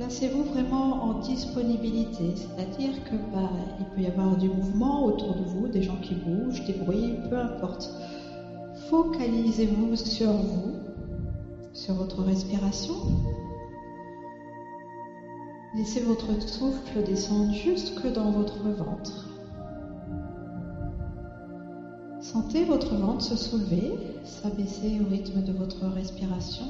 placez-vous vraiment en disponibilité, c'est-à-dire que bah, il peut y avoir du mouvement autour de vous, des gens qui bougent, des bruits, peu importe. Focalisez-vous sur vous, sur votre respiration. Laissez votre souffle descendre jusque dans votre ventre. Sentez votre ventre se soulever, s'abaisser au rythme de votre respiration.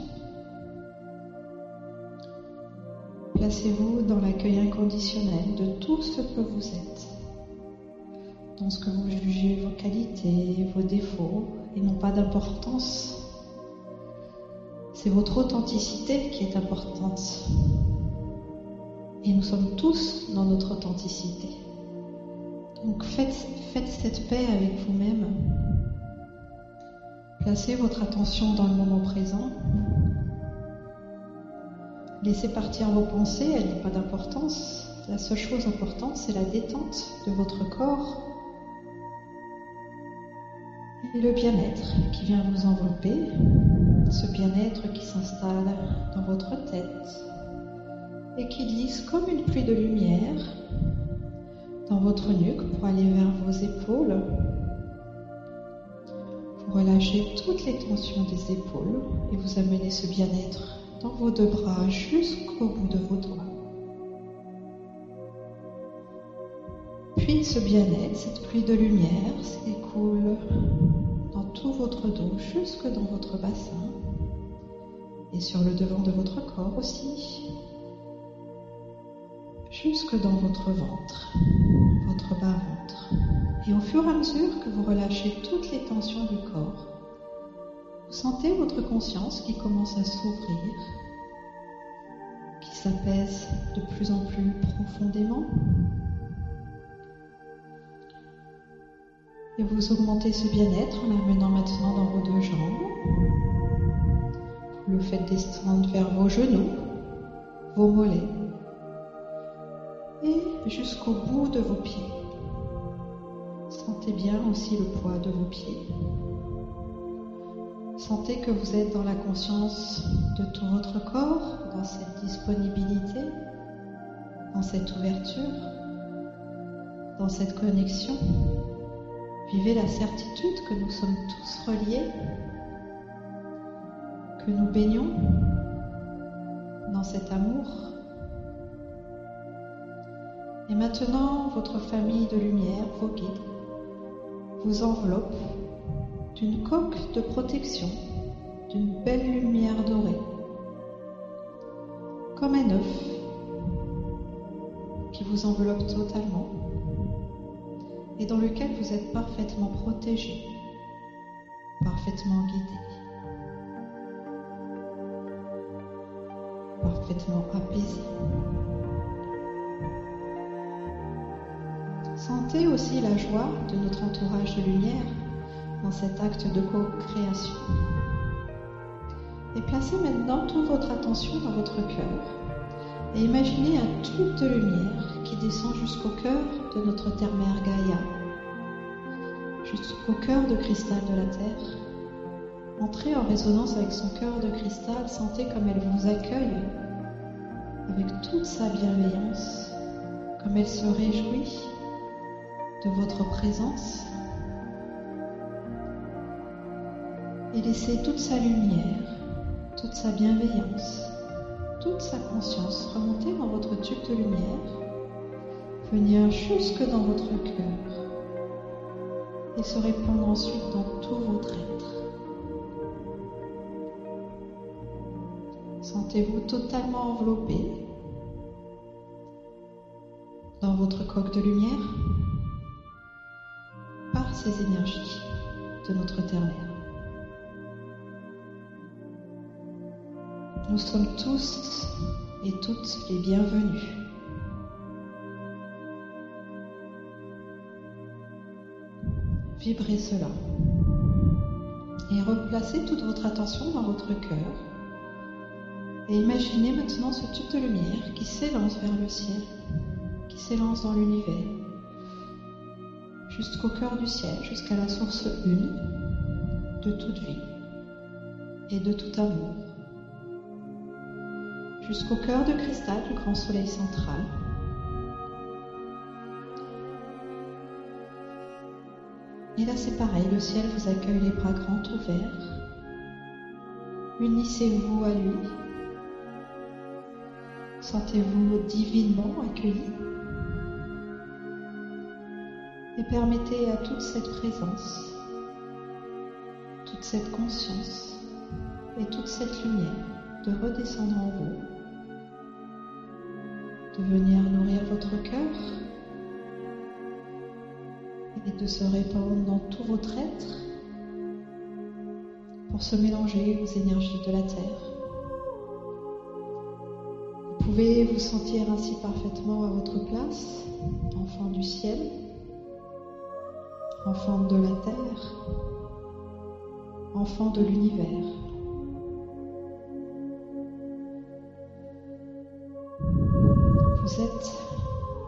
Placez-vous dans l'accueil inconditionnel de tout ce que vous êtes, dans ce que vous jugez vos qualités, vos défauts, et n'ont pas d'importance. C'est votre authenticité qui est importante. Et nous sommes tous dans notre authenticité. Donc faites, faites cette paix avec vous-même. Placez votre attention dans le moment présent. Laissez partir vos pensées, elles n'ont pas d'importance. La seule chose importante, c'est la détente de votre corps et le bien-être qui vient vous envelopper, ce bien-être qui s'installe dans votre tête et qui glisse comme une pluie de lumière dans votre nuque pour aller vers vos épaules. Vous relâchez toutes les tensions des épaules et vous amenez ce bien-être dans vos deux bras jusqu'au bout de vos doigts. Puis ce bien-être, cette pluie de lumière s'écoule dans tout votre dos jusque dans votre bassin et sur le devant de votre corps aussi, jusque dans votre ventre, votre bas-ventre. Et au fur et à mesure que vous relâchez toutes les tensions du corps, sentez votre conscience qui commence à s'ouvrir, qui s'apaise de plus en plus profondément. Et vous augmentez ce bien-être en l'amenant maintenant dans vos deux jambes. Vous le faites descendre vers vos genoux, vos mollets et jusqu'au bout de vos pieds. Sentez bien aussi le poids de vos pieds. Sentez que vous êtes dans la conscience de tout votre corps, dans cette disponibilité, dans cette ouverture, dans cette connexion. Vivez la certitude que nous sommes tous reliés, que nous baignons dans cet amour. Et maintenant, votre famille de lumière, vos guides, vous enveloppe d'une coque de protection, d'une belle lumière dorée, comme un œuf qui vous enveloppe totalement et dans lequel vous êtes parfaitement protégé, parfaitement guidé, parfaitement apaisé. Sentez aussi la joie de notre entourage de lumière dans cet acte de co-création. Et placez maintenant toute votre attention dans votre cœur et imaginez un tube de lumière qui descend jusqu'au cœur de notre terre-mère Gaïa, jusqu'au cœur de cristal de la Terre. Entrez en résonance avec son cœur de cristal, sentez comme elle vous accueille avec toute sa bienveillance, comme elle se réjouit de votre présence. Et laissez toute sa lumière, toute sa bienveillance, toute sa conscience remonter dans votre tube de lumière, venir jusque dans votre cœur et se répandre ensuite dans tout votre être. Sentez-vous totalement enveloppé dans votre coque de lumière par ces énergies de notre terre-mère. Nous sommes tous et toutes les bienvenus. Vibrez cela et replacez toute votre attention dans votre cœur et imaginez maintenant ce tube de lumière qui s'élance vers le ciel, qui s'élance dans l'univers, jusqu'au cœur du ciel, jusqu'à la source une de toute vie et de tout amour jusqu'au cœur de cristal du grand soleil central. Et là c'est pareil, le ciel vous accueille les bras grands ouverts. Unissez-vous à lui. Sentez-vous divinement accueilli. Et permettez à toute cette présence, toute cette conscience et toute cette lumière de redescendre en vous, venir nourrir votre cœur et de se répandre dans tout votre être pour se mélanger aux énergies de la Terre. Vous pouvez vous sentir ainsi parfaitement à votre place, enfant du ciel, enfant de la Terre, enfant de l'univers. Vous êtes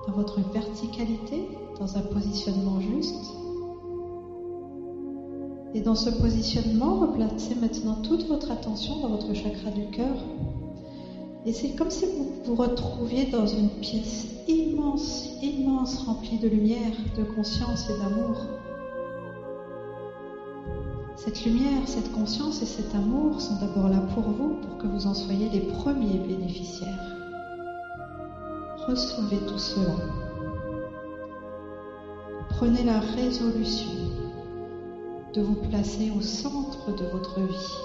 dans votre verticalité, dans un positionnement juste. Et dans ce positionnement, replacez maintenant toute votre attention dans votre chakra du cœur. Et c'est comme si vous vous retrouviez dans une pièce immense, immense, remplie de lumière, de conscience et d'amour. Cette lumière, cette conscience et cet amour sont d'abord là pour vous, pour que vous en soyez les premiers bénéficiaires. Recevez tout cela. Prenez la résolution de vous placer au centre de votre vie,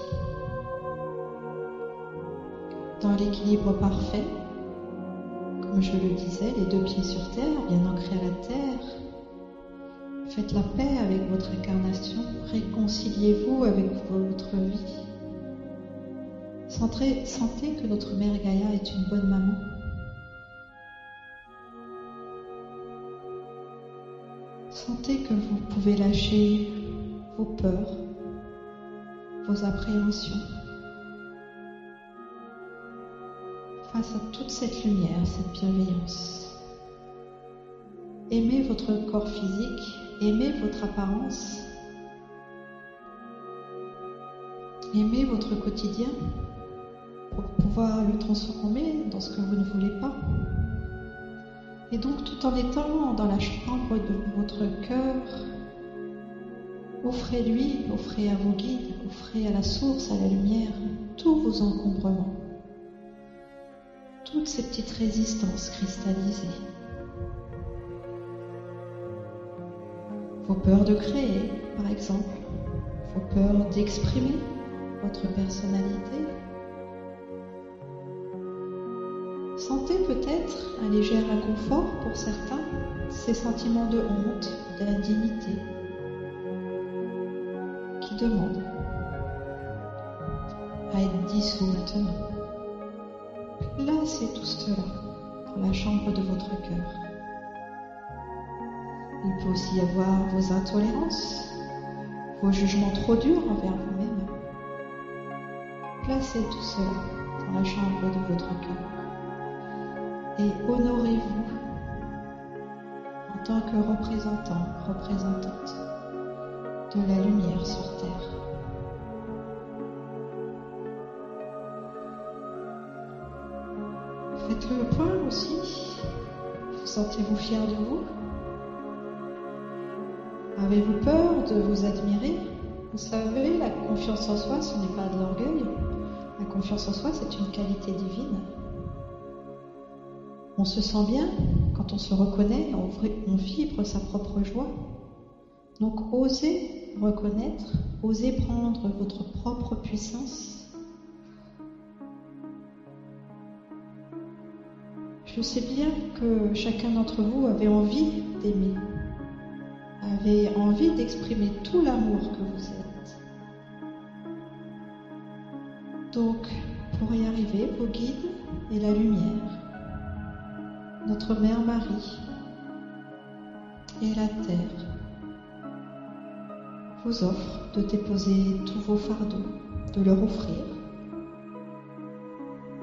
dans l'équilibre parfait, comme je le disais, les deux pieds sur terre, bien ancrés à la terre. Faites la paix avec votre incarnation, réconciliez-vous avec votre vie. Sentez, sentez que notre mère Gaïa est une bonne maman. Sentez que vous pouvez lâcher vos peurs, vos appréhensions. Face à toute cette lumière, cette bienveillance. Aimez votre corps physique, aimez votre apparence, aimez votre quotidien pour pouvoir le transformer dans ce que vous ne voulez pas. Et donc tout en étant dans la chambre de votre cœur, Offrez-lui, offrez à vos guides, offrez à la source, à la lumière, tous vos encombrements, toutes ces petites résistances cristallisées, vos peurs de créer, par exemple, vos peurs d'exprimer votre personnalité. Un léger inconfort pour certains, ces sentiments de honte, d'indignité, demande à être dissous maintenant. Placez tout cela dans la chambre de votre cœur. Il peut aussi y avoir vos intolérances, vos jugements trop durs envers vous-même. Placez tout cela dans la chambre de votre cœur et honorez-vous en tant que représentant, représentante de la lumière sur Terre. Faites le point aussi. Vous sentez-vous fier de vous? Avez-vous peur de vous admirer? Vous savez, la confiance en soi, ce n'est pas de l'orgueil. La confiance en soi, c'est une qualité divine. On se sent bien quand on se reconnaît, on vibre sa propre joie. Donc osez reconnaître, osez prendre votre propre puissance. Je sais bien que chacun d'entre vous avait envie d'aimer, avait envie d'exprimer tout l'amour que vous êtes. Donc, pour y arriver, vos guides et la lumière, notre Mère Marie et la Terre vous offre de déposer tous vos fardeaux, de leur offrir,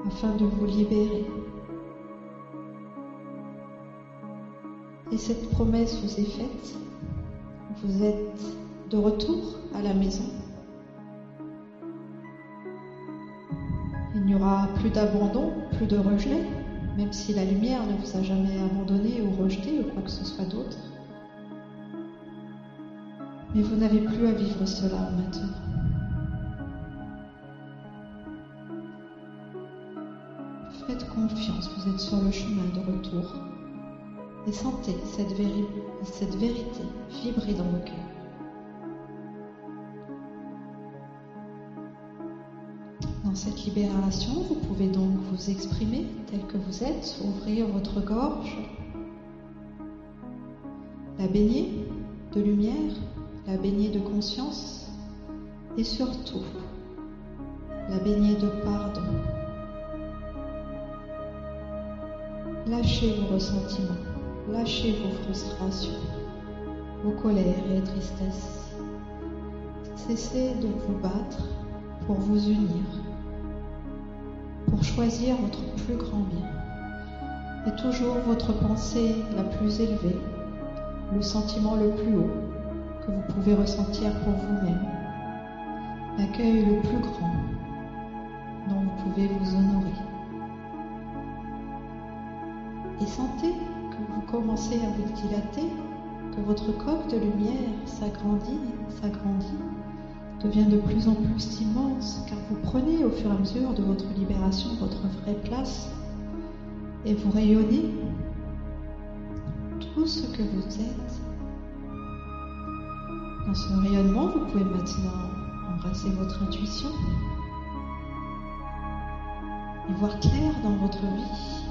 afin de vous libérer. Et cette promesse vous est faite. Vous êtes de retour à la maison. Il n'y aura plus d'abandon, plus de rejet, même si la lumière ne vous a jamais abandonné ou rejeté ou quoi que ce soit d'autre. Mais vous n'avez plus à vivre cela maintenant. Faites confiance, vous êtes sur le chemin de retour. Et sentez cette, vérité vibrer dans vos cœurs. Dans cette libération, vous pouvez donc vous exprimer tel que vous êtes, ouvrir votre gorge, la baigner de lumière, la baigner de conscience et surtout la baigner de pardon. Lâchez vos ressentiments, lâchez vos frustrations, vos colères et tristesses. Cessez de vous battre pour vous unir, pour choisir votre plus grand bien. Et toujours votre pensée la plus élevée, le sentiment le plus haut que vous pouvez ressentir pour vous-même, l'accueil le plus grand dont vous pouvez vous honorer. Et sentez que vous commencez à vous dilater, que votre coque de lumière s'agrandit, s'agrandit, devient de plus en plus immense, car vous prenez au fur et à mesure de votre libération votre vraie place et vous rayonnez tout ce que vous êtes dans ce rayonnement, vous pouvez maintenant embrasser votre intuition et voir clair dans votre vie,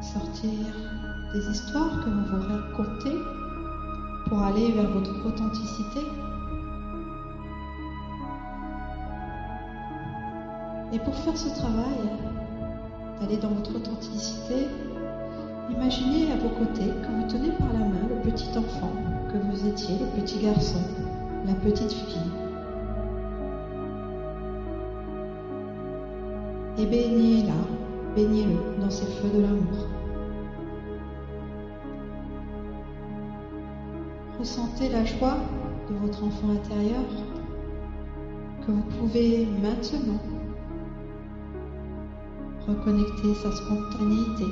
sortir des histoires que vous vous racontez pour aller vers votre authenticité. Et pour faire ce travail, d'aller dans votre authenticité, imaginez à vos côtés que vous tenez par la main le petit enfant que vous étiez le petit garçon, la petite fille. Et baignez-la, baignez-le dans ces feux de l'amour. Ressentez la joie de votre enfant intérieur que vous pouvez maintenant reconnecter sa spontanéité,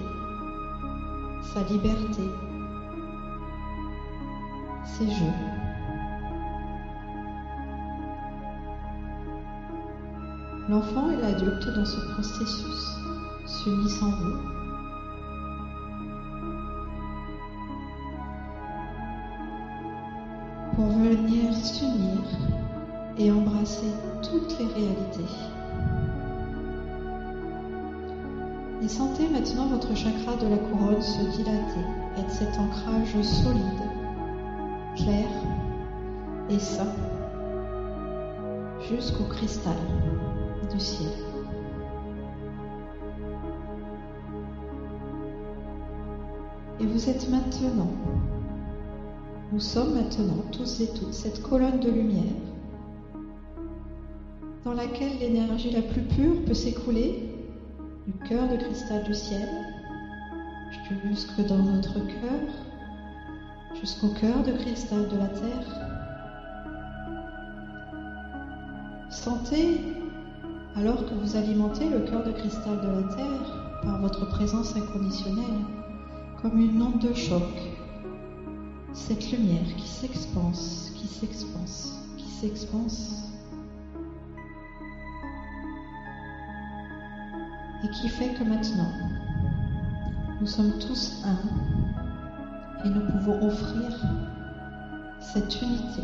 sa liberté, jeux. L'enfant et l'adulte dans ce processus s'unissent en vous. Pour venir s'unir et embrasser toutes les réalités. Et sentez maintenant votre chakra de la couronne se dilater, être cet ancrage solide clair et sain jusqu'au cristal du ciel. Et vous êtes maintenant, nous sommes maintenant tous et toutes cette colonne de lumière dans laquelle l'énergie la plus pure peut s'écouler cœur de cristal du ciel jusque dans notre cœur jusqu'au cœur de cristal de la Terre. Sentez, alors que vous alimentez le cœur de cristal de la Terre par votre présence inconditionnelle, comme une onde de choc, cette lumière qui s'expanse, qui s'expanse, qui s'expanse, et qui fait que maintenant, nous sommes tous un et nous pouvons offrir cette unité,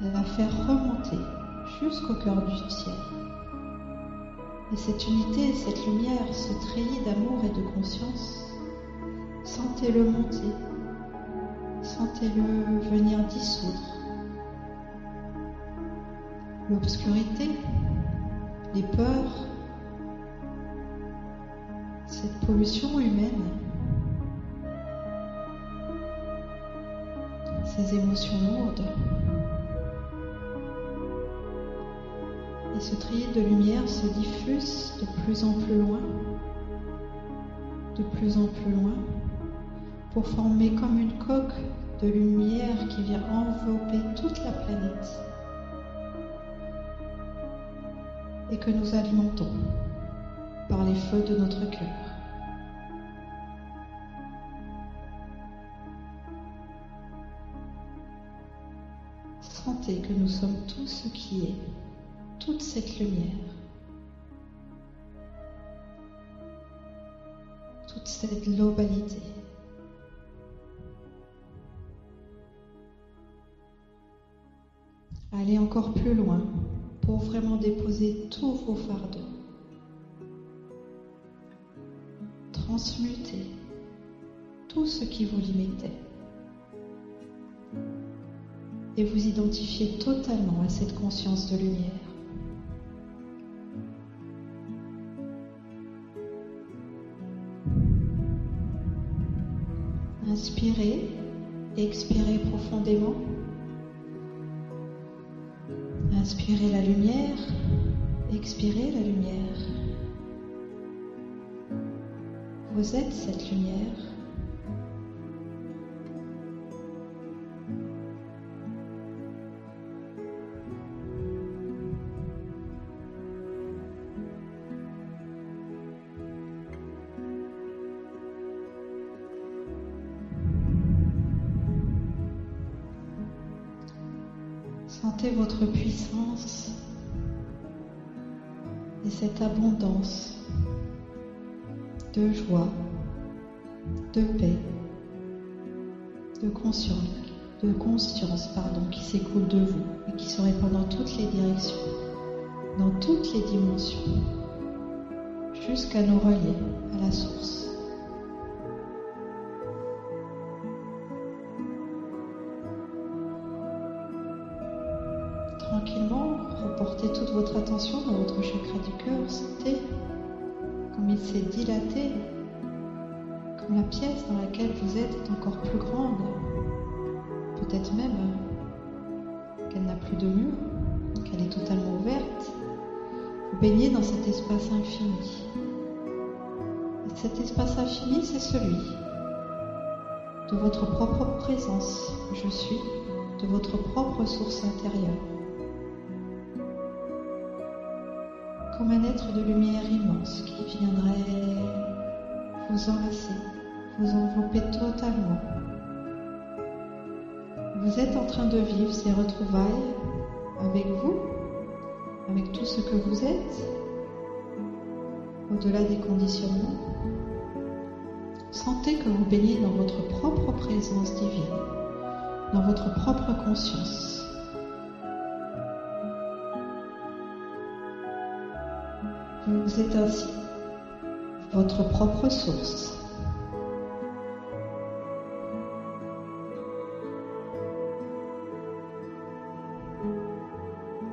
la faire remonter jusqu'au cœur du ciel. Et cette unité, cette lumière, ce treillis d'amour et de conscience, sentez-le monter, sentez-le venir dissoudre l'obscurité, les peurs, cette pollution humaine ces émotions lourdes. Et ce trier de lumière se diffuse de plus en plus loin, de plus en plus loin, pour former comme une coque de lumière qui vient envelopper toute la planète. Et que nous alimentons par les feux de notre cœur. Sentez que nous sommes tout ce qui est, toute cette lumière, toute cette globalité. Allez encore plus loin pour vraiment déposer tous vos fardeaux. Transmuter tout ce qui vous limitait. Et vous identifier totalement à cette conscience de lumière. Inspirez, expirez profondément. Inspirez la lumière, expirez la lumière. Vous êtes cette lumière. De joie, de paix, de conscience, de conscience pardon, qui s'écoule de vous et qui se répand dans toutes les directions, dans toutes les dimensions, jusqu'à nous relier à la source. Tranquillement, reportez toute votre attention dans votre chakra du cœur. Sentez il s'est dilaté, comme la pièce dans laquelle vous êtes est encore plus grande. Peut-être même qu'elle n'a plus de mur, qu'elle est totalement ouverte. Vous baignez dans cet espace infini. Et cet espace infini, c'est celui de votre propre présence. Je suis de votre propre source intérieure. Comme un être de lumière immense qui viendrait vous enlacer, vous envelopper totalement. Vous êtes en train de vivre ces retrouvailles avec vous, avec tout ce que vous êtes, au-delà des conditionnements. Sentez que vous baignez dans votre propre présence divine, dans votre propre conscience. Vous êtes ainsi votre propre source.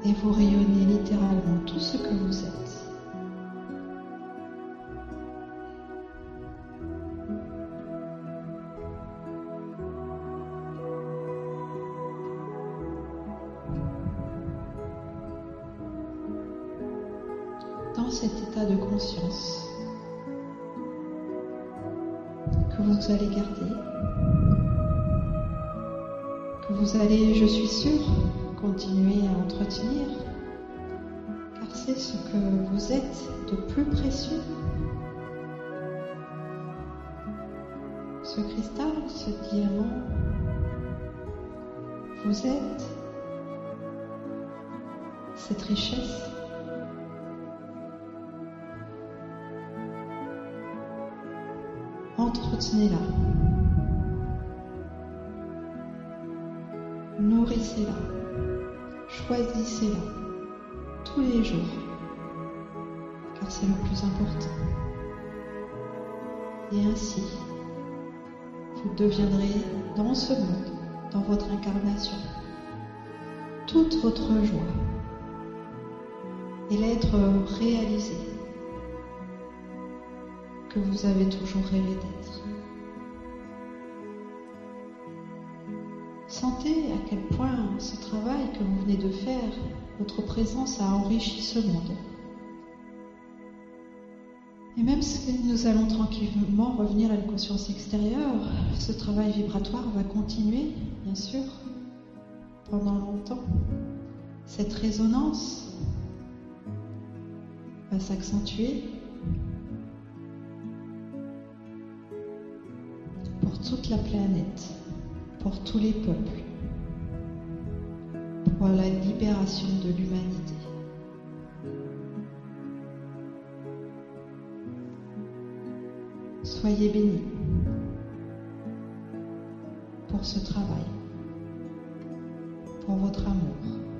Et vous rayonnez littéralement tout ce que vous êtes. Que vous allez garder, que vous allez, je suis sûre, continuer à entretenir, car c'est ce que vous êtes de plus précieux. Ce cristal, ce diamant, vous êtes cette richesse entretenez-la. Nourrissez-la. Choisissez-la tous les jours, car c'est le plus important. Et ainsi, vous deviendrez dans ce monde, dans votre incarnation, toute votre joie et l'être réalisé que vous avez toujours rêvé d'être. Sentez à quel point ce travail que vous venez de faire, votre présence a enrichi ce monde. Et même si nous allons tranquillement revenir à une conscience extérieure, ce travail vibratoire va continuer, bien sûr, pendant longtemps. Cette résonance va s'accentuer toute la planète, pour tous les peuples, pour la libération de l'humanité. Soyez bénis pour ce travail, pour votre amour.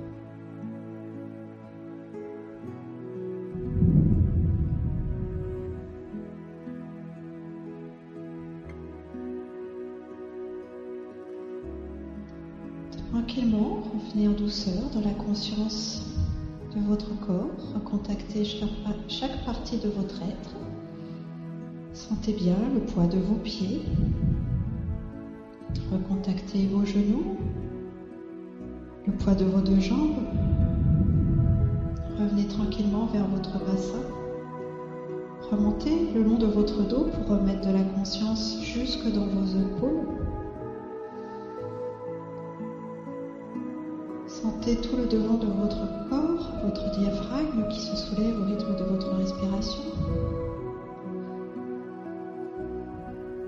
Dans la conscience de votre corps, recontactez chaque partie de votre être. Sentez bien le poids de vos pieds. Recontactez vos genoux, le poids de vos deux jambes. Revenez tranquillement vers votre bassin. Remontez le long de votre dos pour remettre de la conscience jusque dans vos épaules. Sentez tout le devant de votre corps, votre diaphragme qui se soulève au rythme de votre respiration.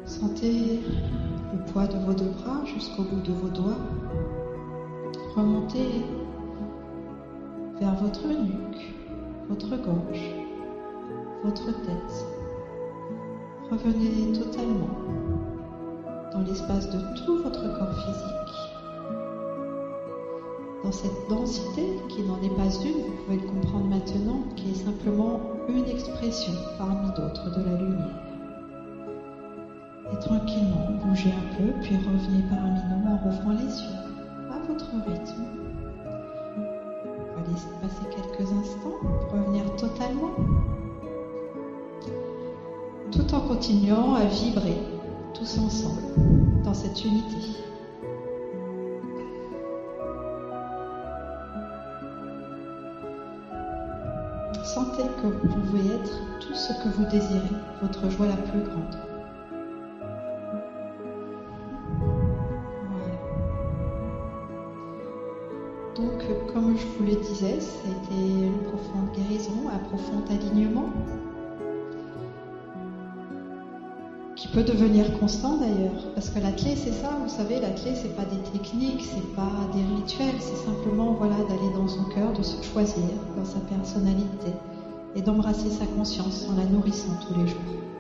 Sentez le poids de vos deux bras jusqu'au bout de vos doigts. Remontez vers votre nuque, votre gorge, votre tête. Revenez totalement dans l'espace de tout votre corps physique. Dans cette densité qui n'en est pas une, vous pouvez le comprendre maintenant, qui est simplement une expression parmi d'autres de la lumière. Et tranquillement, bougez un peu, puis revenez parmi nous en rouvrant les yeux, à votre rythme. On passer quelques instants, revenir totalement, tout en continuant à vibrer tous ensemble dans cette unité. Sentez que vous pouvez être tout ce que vous désirez, votre joie la plus grande. Donc, comme je vous le disais, c'était une profonde guérison, un profond alignement peut devenir constant d'ailleurs. Parce que la clé, c'est ça, vous savez, la clé, c'est pas des techniques, c'est pas des rituels, c'est simplement voilà, d'aller dans son cœur, de se choisir dans sa personnalité et d'embrasser sa conscience en la nourrissant tous les jours.